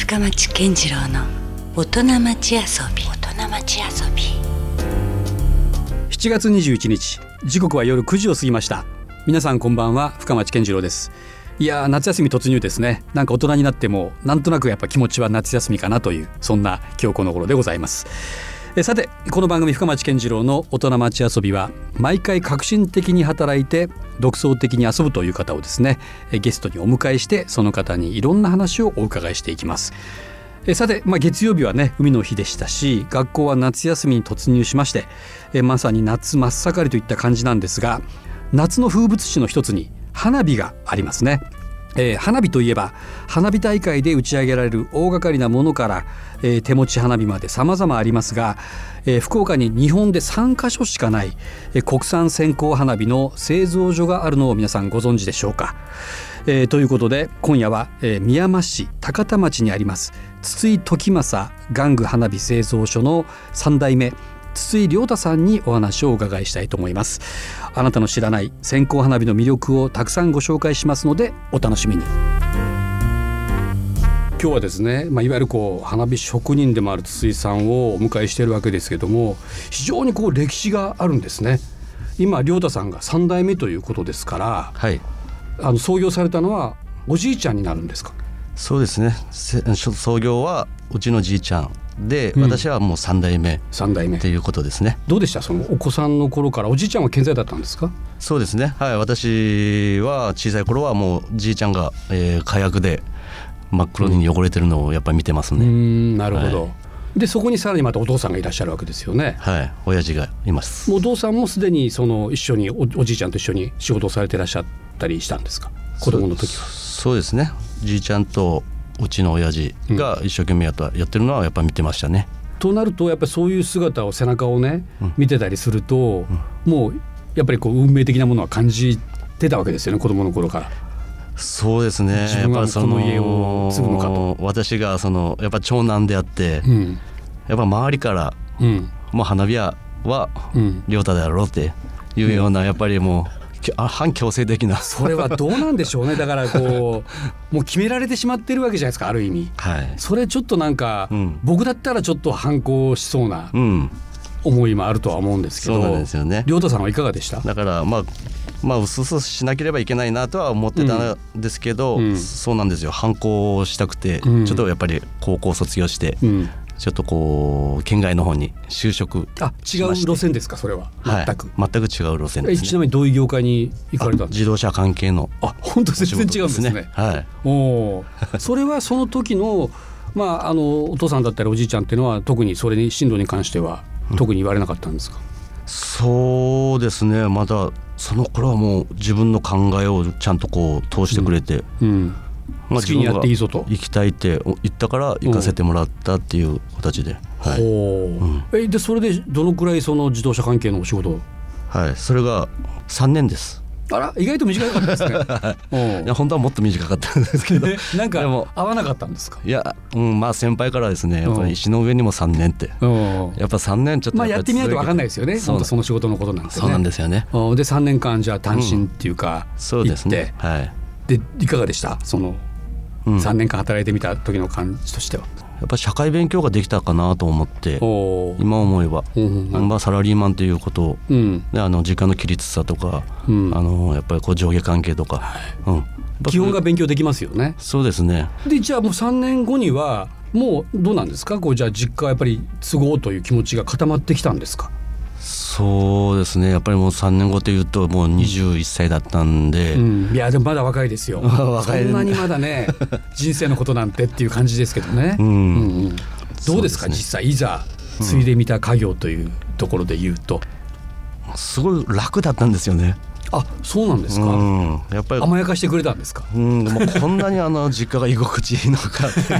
深町健次郎の大人町遊び。大人町遊び。7月21日時刻は夜9時を過ぎました。皆さんこんばんは深町健次郎です。いやー夏休み突入ですね。なんか大人になってもなんとなくやっぱ気持ちは夏休みかなというそんな今日この頃でございます。えさてこの番組深町健次郎の大人町遊びは毎回革新的に働いて独創的に遊ぶという方をですねゲストにお迎えしてその方にいろんな話をお伺いしていきますえさて、まあ、月曜日はね海の日でしたし学校は夏休みに突入しましてえまさに夏真っ盛りといった感じなんですが夏の風物詩の一つに花火がありますね。えー花火といえば花火大会で打ち上げられる大掛かりなものから、えー手持ち花火まで様々ありますが、えー福岡に日本で3カ所しかない、え国産線香花火の製造所があるのを皆さんご存知でしょうか。えということで今夜は、え宮山市高田町にあります筒井時政玩具花火製造所の3代目筒井亮太さんにお話をお伺いしたいと思います。あなたの知らない線香花火の魅力をたくさんご紹介しますのでお楽しみに。今日はですね、まあ、いわゆるこう花火職人でもある筒井さんをお迎えしているわけですけども非常にこう歴史があるんですね。今亮太さんが3代目ということですからはい。あの創業されたのはおじいちゃんになるんですか？そうですね。せ創業はうちのじいちゃんで、うん。私はもう3代目3代目。っていうことですね。どうでした？そのお子さんの頃からおじいちゃんは健在だったんですか？そうですね。はい私は小さい頃はもうじいちゃんが、えー火薬で真っ黒に汚れてるのをやっぱり見てますね、んなるほど、はい。でそこにさらにまたお父さんがいらっしゃるわけですよね。はい親父がいます。お父さんもすでにその一緒におおじいちゃんと一緒に仕事をされてらっしゃったりしたんですか？子供の時は。そうですね。じいちゃんとうちの親父が一生懸命やったやってるのはやっぱ見てましたね。となるとやっぱりそういう姿を背中をね、うん。見てたりすると、もうやっぱりこう運命的なものは感じてたわけですよね子供の頃から。そうですね。自分はやっぱりそこの家を継ぐのかと。私がそのやっぱ長男であって、うん。やっぱ周りからうん。もう花火屋はうん、亮太だろうっていうようなやっぱりもうき あ反強制的な。それはどうなんでしょうね。だからこうもう決められてしまってるわけじゃないですかある意味。はい。それちょっとなんか、うん。僕だったらちょっと反抗しそうなうん。思いもあるとは思うんですけど。そうなんですよね。亮太さんはいかがでした？だからまあまあうすうすしなければいけないなとは思ってたん。ですけど、うん。そうなんですよ。反抗をしたくて、うん。ちょっとやっぱり高校卒業して、うん、ちょっとこう県外の方に就職あ違う路線ですかそれは？全く、はい、全く。違う路線えですね。ちなみにどういう業界に行かれたんです自動車関係のかあ本当全然違うんですね。はい。お それはその時のまああのお父さんだったりおじいちゃんっていうのは特にそれに進路に関しては特に言われなかったんですか、そうですね。まだその頃はもう自分の考えをちゃんとこう通してくれて、うん、ま好きにやっていいぞと。行きたいって言ったから行かせてもらったっていう形で、はい。ほう。えでそれでどのくらいその自動車関係のお仕事を？はい、それが3年です。あら意外と短かったですね。いや本当はもっと短かったんですけど。なんかでも合わなかったんですか？いや、うん、まあ先輩からですねやっぱうんり石の上にも3年って。う。んやっぱ3年ちょっとまあやってみないと分かんないいですよね。そその仕事のことなんてね。そうなんですよね。う。んで3年間じゃあ単身っていうか、そうですね。行はい、でいかがでした？そのうん、3や年間働いてみた時の感じとしては。っぱ社会勉強ができたかなと思って今思えば、うんうんまあ、サラリーマンということをうん。であの時間の規律さとか、うん。あのやっぱりこう上下関係とか、うん、基本が勉強できますよね。そうですね。でじゃあもう3年後にはもうどうなんですか？こうじゃあ実家はやっぱり都合という気持ちが固まってきたんですか？そうですね。やっぱりもう3年後っていうともう21歳だったんで、うん、いやでもまだ若いですよ。若いそんなにまだね 人生のことなんてっていう感じですけどね、うん。うんうんどうですかね。実際いざ継いでみた家業というところで言うと、すごい楽だったんですよね。あそうなんですか、うん、やっぱり。甘やかしてくれたんですか。うん、もうこんなにあの実家が居心地いいのかってい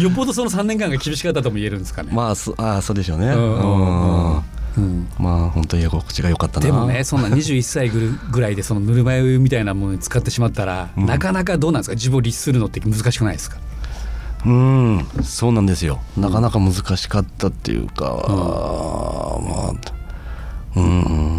う。よっぽどその3年間が厳しかったとも言えるんですかね、まあそあそうでしょうね。うんうんうんうん。うん。まあ本当に居心地が良かったな。でもねそんな21歳ぐるぐらいでそのぬるま湯みたいなものに使ってしまったら、うん。なかなかどうなんですか？自分を律するのって難しくないですか？うん、そうなんですよ。なかなか難しかったっていうか、まあ、うん、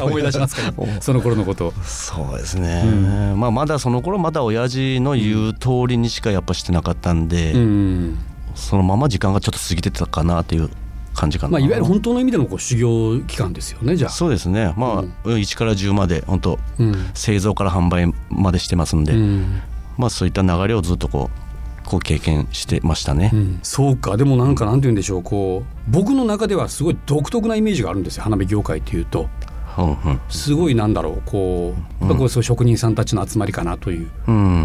思い出しますかその頃のこと。そうですね、うん、まあまだその頃まだ親父の言う通りにしかやっぱしてなかったんで、うん、そのまま時間がちょっと過ぎてたかなっていう感じかな、まあ、いわゆる本当の意味でのこう修行期間ですよねじゃあ。そうですね。まあ、うん、1から10まで本当、うん、製造から販売までしてますんで、うん、まあそういった流れをずっとこうこう経験してましたね、うん、そうか。でもなんかなんて言うんでしょう。こう僕の中ではすごい独特なイメージがあるんですよ。花火業界っていうと。うんうん、すごいなんだろう。こう,、うん、こうそう職人さんたちの集まりかなという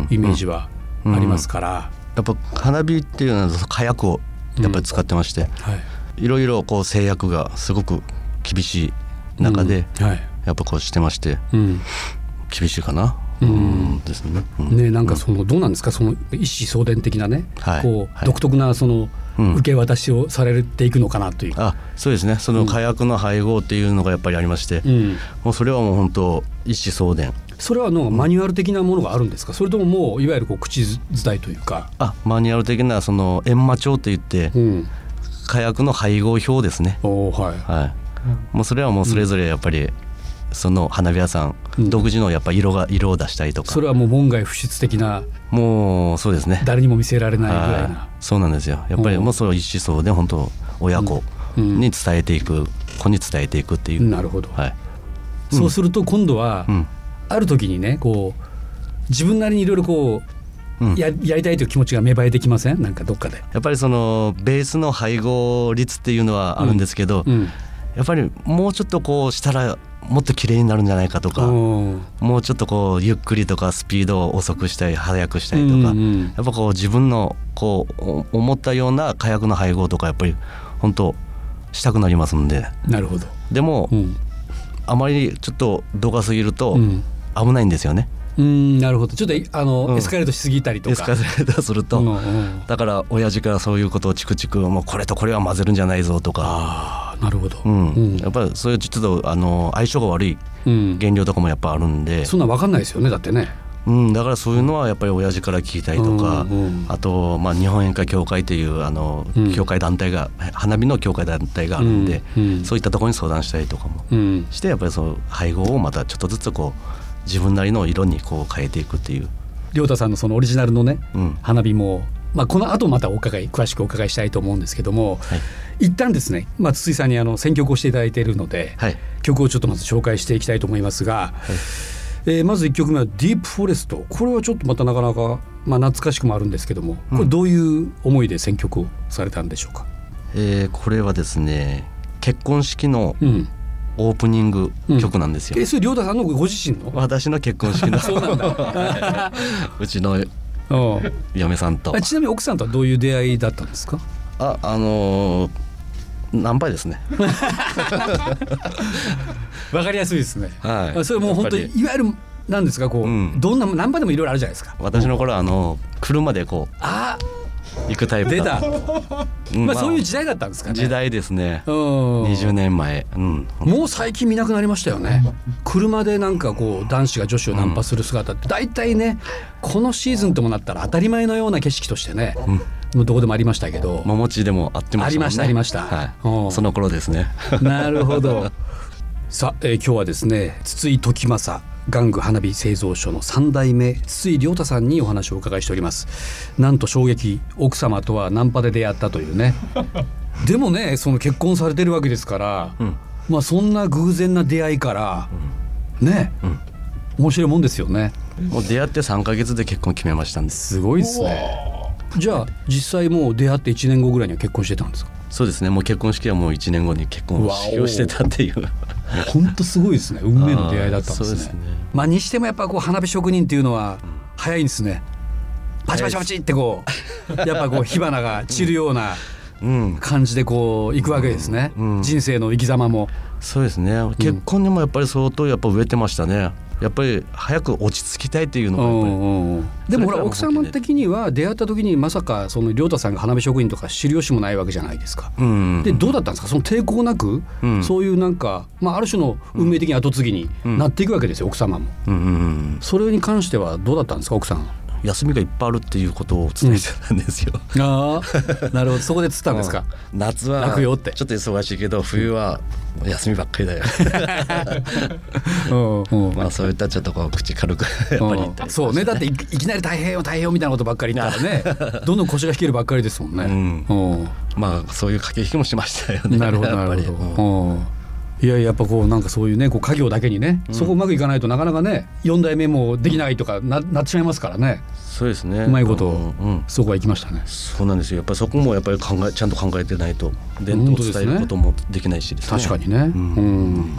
イメージはありますから、やっぱ花火っていうのは火薬をやっぱり使ってまして、はい、いろいろこう制約がすごく厳しい中で、はい、やっぱこうしてまして、厳しいかな。うん。ですね。ねなんかそのどうなんですか？その一子相伝的なね、はい、こう独特なその受け渡しをされていくのかなという。あそうですね。その火薬の配合っていうのがやっぱりありまして、うん、もうそれはもう本当一子相伝。それはのマニュアル的なものがあるんですか？それとももういわゆるこう口伝いというか？あマニュアル的なその閻魔帳といって、うん、火薬の配合表ですね。おはい、はい、もうそれはもうそれぞれやっぱり、その花火屋さん、独自のやっぱ色が色を出したりとか。それはもう門外不出的なもうそうですね。誰にも見せられないぐらいな。そうなんですよ。やっぱりもうその一思想で本当親子に伝えていく、子に伝えていくっていう。なるほど、はい、そうすると今度は、ある時にねこう自分なりにいろいろこうややりたいという気持ちが芽生えてきません？なんかどっかで。やっぱりそのベースの配合率っていうのはあるんですけど、うん。うん、やっぱりもうちょっとこうしたらもっと綺麗になるんじゃないかとかもうちょっとこうゆっくりとかスピードを遅くしたり速くしたりとか、うんうん、やっぱこう自分のこう思ったような火薬の配合とかやっぱり本当したくなりますんで。なるほど。でも、うん、あまりちょっと度が過ぎると危ないんですよね。うんなるほど。ちょっとあの、うん、エスカレートしすぎたりとか。エスカレートすると、うんうん、だから親父からそういうことをチクチクもうこれとこれは混ぜるんじゃないぞとかなるほど、うん。うん、やっぱりそういうちょっとあの相性が悪い原料とかもやっぱあるんで、そんな分かんないですよねだってね。うん、だからそういうのはやっぱり親父から聞いたりとか、うんうん、あと、まあ、日本演歌協会というあの、協会団体が花火の協会団体があるんで、うんうん、そういったところに相談したりとかもして、やっぱりその配合をまたちょっとずつこう自分なりの色にこう変えていくっていう。亮太さんのそのオリジナルのね、うん、花火もまあ、この後またお伺い詳しくお伺いしたいと思うんですけども、はい、一旦ですね、まあ、筒井さんにあの選曲をしていただいているので、はい、曲をちょっとまず紹介していきたいと思いますが、はい、えー、まず1曲目は「ディープフォレスト」これはちょっとまたなかなか、まあ、懐かしくもあるんですけどもこれどういう思いで選曲をされたんでしょうか、うん、えー、これはですね結婚式の、うんオープニング曲なんですよ。うん、えそれ亮太さんのご自身の？私の結婚式の。そうなんだ。うちの 嫁さんと。ちなみに奥さんとはどういう出会いだったんですか？ああのー、ナンパですね。わかりやすいですね、はい、それもう本当にいわゆるなんですかこう、うん、どんなナンパでもいろいろあるじゃないですか。私の頃はあの車でこう。あ行くタイプ出た、うん、まあそういう時代だったんですかね。時代ですね。20年前、うん、もう最近見なくなりましたよね。車でなんかこう男子が女子をナンパする姿って大体ねこのシーズンともなったら当たり前のような景色としてね、うん、どこでもありましたけど。桃地でもあってました、ね、ありましたありました、はい、その頃ですね。なるほど さあ、えー、今日はですね筒井時政玩具花火製造所の3代目筒井亮太さんにお話をお伺いしております。なんと衝撃奥様とはナンパで出会ったというね。でもねその結婚されてるわけですから、うん、まあそんな偶然な出会いから、うん、ね、うん、面白いもんですよね。もう出会って3か月で結婚決めましたんで。すすごいですね。じゃあ実際もう出会って1年後ぐらいには結婚してたんですか？そうですね。もう結婚式はもう1年後に結婚式をしてたっていう本当すごいですね。運命の出会いだったんですね。ね。まあにしてもやっぱこう花火職人っていうのは早いんですね。パチパチパチってこうやっぱこう火花が散るような感じでこういくわけですね、人生の生き様も。そうですね。結婚にもやっぱり相当やっぱ植えてましたね、やっぱり早く落ち着きたいっていうのがやっぱり、うんうん、でもほら奥様的には出会った時にまさかその亮太さんが花火職人とか知る由もないわけじゃないですか。うんうん、でどうだったんですか？その抵抗なく、うん、そういうなんか、まあ、ある種の運命的に後継ぎになっていくわけですよ、奥様も、うんうんうん。それに関してはどうだったんですか奥さん。休みがいっぱいあるっていうことを伝えてたんですよ。うん、ああなるほど。そこで釣ったんですか？夏はちょっと忙しいけど冬は休みばっかりだよ。まあそういったちょっとこう口軽くやっぱり言ったりそうね。だっていきなり大変よ大変よみたいなことばっかり言ったらね。どんどん腰が引けるばっかりですもんね。うん、まあそういう駆け引きもしましたよね。なるほどなるほど。いややっぱこうなんかそういうねこう家業だけにね、そこうまくいかないとなかなかね4代目もできないとかななってしまいますからね。そうですね。うまいこと、うん、そこは行きましたね。そうなんですよ。やっぱりそこもやっぱり考えちゃんと考えてないと伝統を伝えることもできないし、ね、確かにね、うん、うん、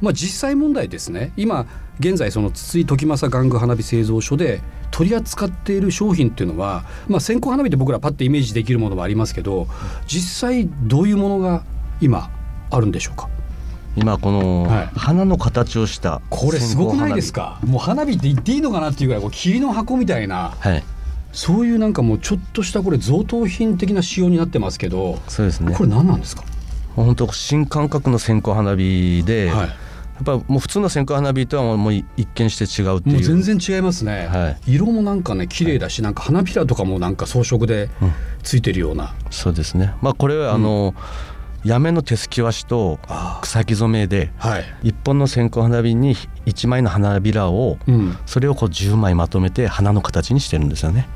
まあ実際問題ですね。今現在その筒井時政玩具花火製造所で取り扱っている商品っていうのは、まあ、線香花火って僕らパッとイメージできるものもありますけど実際どういうものが今あるんでしょうか？今この花の形をした、これすごくないですか？もう花火って言っていいのかなっていうぐらいこう霧の箱みたいな、はい、そういうなんかもうちょっとしたこれ贈答品的な仕様になってますけどそうですね。これ何なんですか？本当新感覚の線香花火で、はい、やっぱもう普通の線香花火とはもう一見して違うっていう。全然違いますね、はい、色もなんかね綺麗だし、なんか花びらとかもなんか装飾でついてるような、うん、そうですね。まあこれはあの、うんやめの手すき和紙と草木染めで一本の線香花火に1枚の花びらを、それをこう10枚まとめて花の形にしてるんですよね。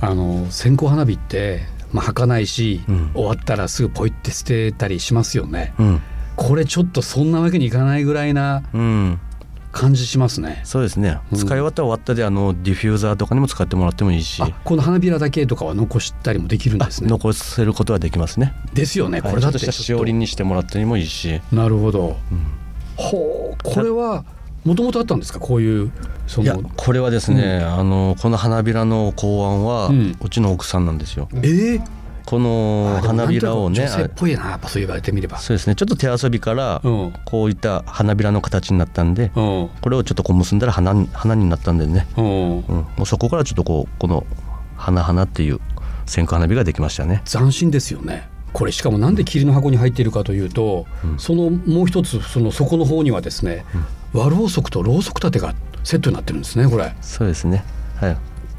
あの線香花火って、まあ、儚ないし、うん、終わったらすぐポイって捨てたりしますよね。うん、これちょっとそんなわけにいかないぐらいな感じしますね。そうですね。使い終わったら終わったであのディフューザーとかにも使ってもらってもいいし、この花びらだけとかは残したりもできるんですね。残せることはできますね。ですよね。これだとしたしおりにしてもらってもいいし。なるほど。うん、ほうこれは。もともとあったんですか？こういうそのこれはですね、うん、あのこの花びらの考案は、うん、うちの奥さんなんですよ。えー、この花びらをね女性っぽいなやっぱそう言われてみれば。そうですね。ちょっと手遊びからこういった花びらの形になったんで、うん、これをちょっとこう結んだら花花になったんでね、うん、うん、もうそこからちょっとこうこの花花っていう線香花火ができましたね。斬新ですよね。これしかもなんで霧の箱に入っているかというと、うん、そのもう一つその底の方にはですね、和ろうそくとろうそく立てがセットになってるんですねこれ。そうですね。はい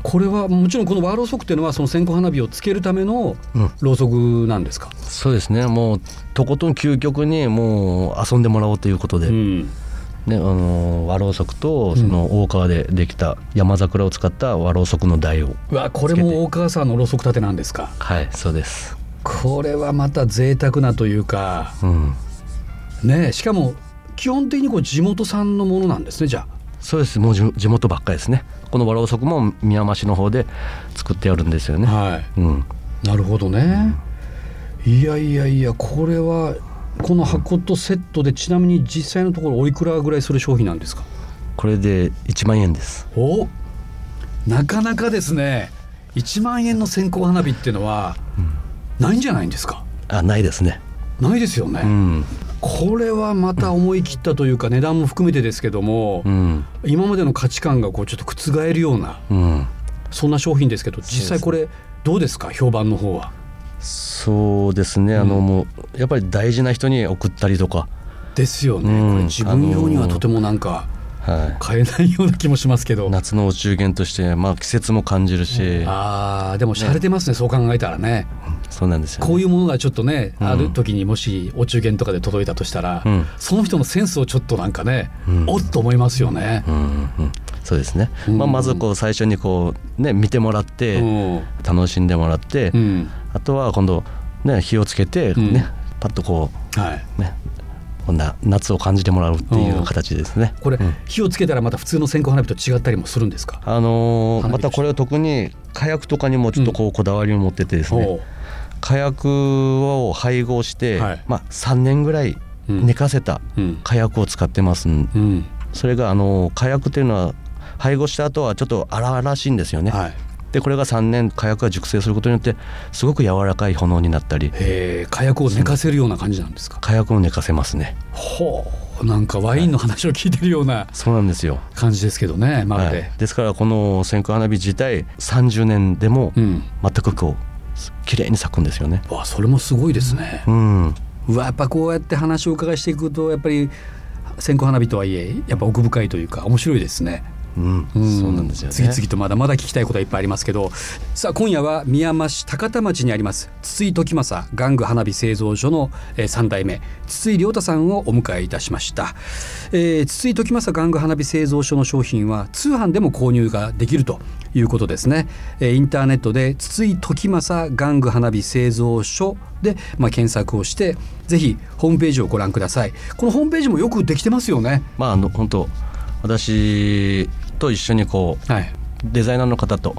これはもちろんこのワーローソクっていうのはその線香花火をつけるためのろうそくなんですか、うん、そうですね。もうとことん究極にもう遊んでもらおうということで、うん、ね、あの和ろうそくとその大川でできた山桜を使った和ろうそくの台をうわこれも大川さんのろうそく立てなんですか？はいそうです。これはまた贅沢なというか、うん、ねしかも基本的にこう地元産のものなんですねじゃあそうです。もう地元ばっかりですね。このわらおそくも宮間市の方で作ってあるんですよね。はい、うん、なるほどね、うん、いやいやいやこれはこの箱とセットでちなみに実際のところおいくらぐらいする商品なんですか？これで1万円です。おなかなかですね。1万円の線香花火っていうのはないんじゃないんですか、あないですねないですよね、うん、これはまた思い切ったというか値段も含めてですけども、うん、今までの価値観がこうちょっと覆るような、うん、そんな商品ですけど実際これどうですか？評判の方は。そうですね、あのもうやっぱり大事な人に送ったりとか。ですよね、これ自分用にはとてもなんか。買えないような気もしますけど。夏のお中元として、まあ、季節も感じるし、うん、ああでも洒落てますね、ね、そう考えたらね。そうなんですよ、ね、こういうものがちょっとね、うん、ある時にもしお中元とかで届いたとしたら、うん、その人のセンスをちょっとなんかね、おっと思いますよね。うんそうですね、まあ、まずこう最初にこう、ね、見てもらって楽しんでもらって、あとは今度、ね、火をつけてね、パッとこう、はい。ね、こんな夏を感じてもらうっていう形ですね。これ、うん、火をつけたらまた普通の線香花火と違ったりもするんですか？あのー、またこれは特に火薬とかにもちょっとこうこだわりを持っててですね。う。ん、火薬を配合して、はい、まあ三年ぐらい寝かせた火薬を使ってます、うん、それがあの火薬っていうのは配合した後はちょっと荒々しいんですよね、はい、でこれが3年火薬が熟成することによってすごく柔らかい炎になったり。火薬を寝かせるような感じなんですか？火薬を寝かせますね。ほう。なんかワインの話を聞いてるような、はい、そうなんですよ。感じですけどねまるで、はい、ですからこの線香花火自体30年でも全くこう綺麗に咲くんですよね、わそれもすごいですね。うん。うわやっぱこうやって話を伺いしていくとやっぱり線香花火とはいえやっぱ奥深いというか面白いですねうん、そうなんですよ、ね、次々とまだまだ聞きたいことはいっぱいありますけど。さあ今夜は宮山市高田町にあります筒井時政玩具花火製造所の3代目筒井亮太さんをお迎えいたしました、えー、筒井時政玩具花火製造所の商品は通販でも購入ができるということですね、えー、インターネットで筒井時政玩具花火製造所で、まあ、検索をしてぜひホームページをご覧ください。このホームページもよくできてますよね。まああの本当私と一緒にこう、はい、デザイナーの方と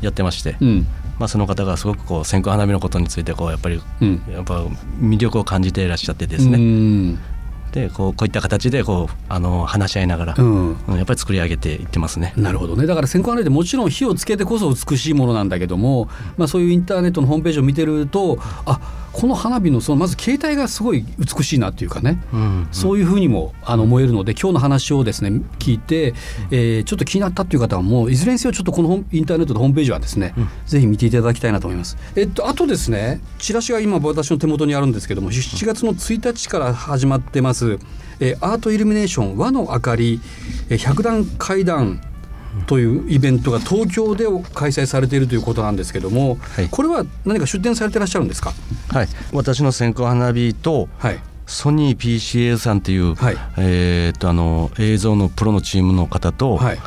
やってまして、うん、まあ、その方がすごくこう線香花火のことについてこうやっぱり、うん、やっぱ魅力を感じていらっしゃってですね、でこうこういった形でこうあの話し合いながら、うん、やっぱり作り上げていってますね。なるほどね。だから線香花火でもちろん火をつけてこそ美しいものなんだけども、まあ、そういうインターネットのホームページを見てるとあこの花火のそのまず形態がすごい美しいなっていうかね、うんうん、そういうふうにもあの思えるので今日の話をですね聞いて、えー、ちょっと気になったっていう方はもういずれにせよちょっとこのインターネットのホームページはですね、うん、ぜひ見ていただきたいなと思います。えっとあとですねチラシが今私の手元にあるんですけども7月の1日から始まってますえアートイルミネーション和の明かり百段階段というイベントが東京で開催されているということなんですけども、はい、これは何か出展されていらっしゃるんですか、はい、私の線香花火と、はい、ソニー PCA さんっていう、はい、えー、っとあの映像のプロのチームの方と、はい、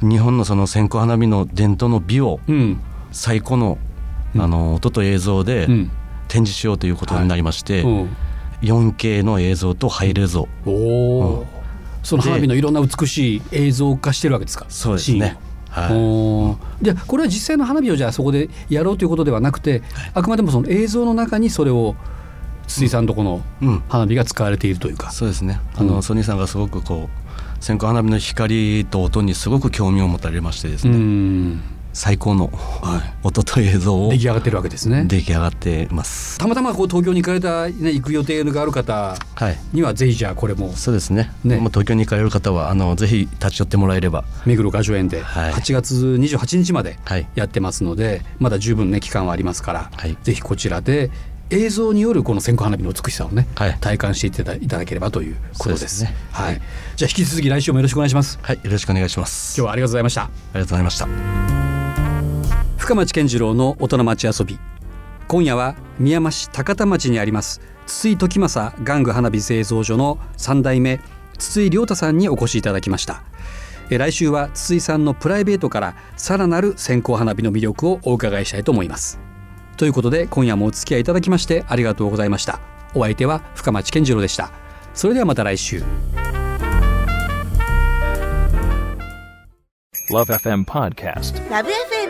日本のその線香花火の伝統の美を、うん、最高のあの音と映像で展示しようということになりまして、うん。4K の映像とハイレゾ。うん、その花火のいろんな美しい映像化してるわけですか。そうですね。はい、じゃこれは実際の花火をじゃあそこでやろうということではなくて、はい、あくまでもその映像の中にそれを筒井さんとこの花火が使われているというか、うん、そうですね。あの、うん、ソニーさんがすごくこう線香花火の光と音にすごく興味を持たれましてですね最高の音と映像を出来上がってるわけですね。出来上がってます。たまたまこう東京に行かれた、ね、行く予定がある方にはぜひじゃあこれも、そうですね。ね。東京に行かれる方はあのぜひ立ち寄ってもらえれば。目黒雅叙園で8月28日までやってますので、はい、まだ十分ね期間はありますから、はい、ぜひこちらで映像によるこの線香花火の美しさをね、はい、体感していただければということです。ですね、はい、じゃあ引き続き来週もよろしくお願いします。はい、よろしくお願いします。今日はありがとうございました。ありがとうございました。深町健次郎の大人町遊び。今夜は宮山市高田町にあります筒井時政玩具花火製造所の3代目筒井亮太さんにお越しいただきました。来週は筒井さんのプライベートからさらなる線香花火の魅力をお伺いしたいと思います。ということで今夜もお付き合いいただきましてありがとうございました。お相手は深町健次郎でした。それではまた来週。LoveFM Podcast LoveFM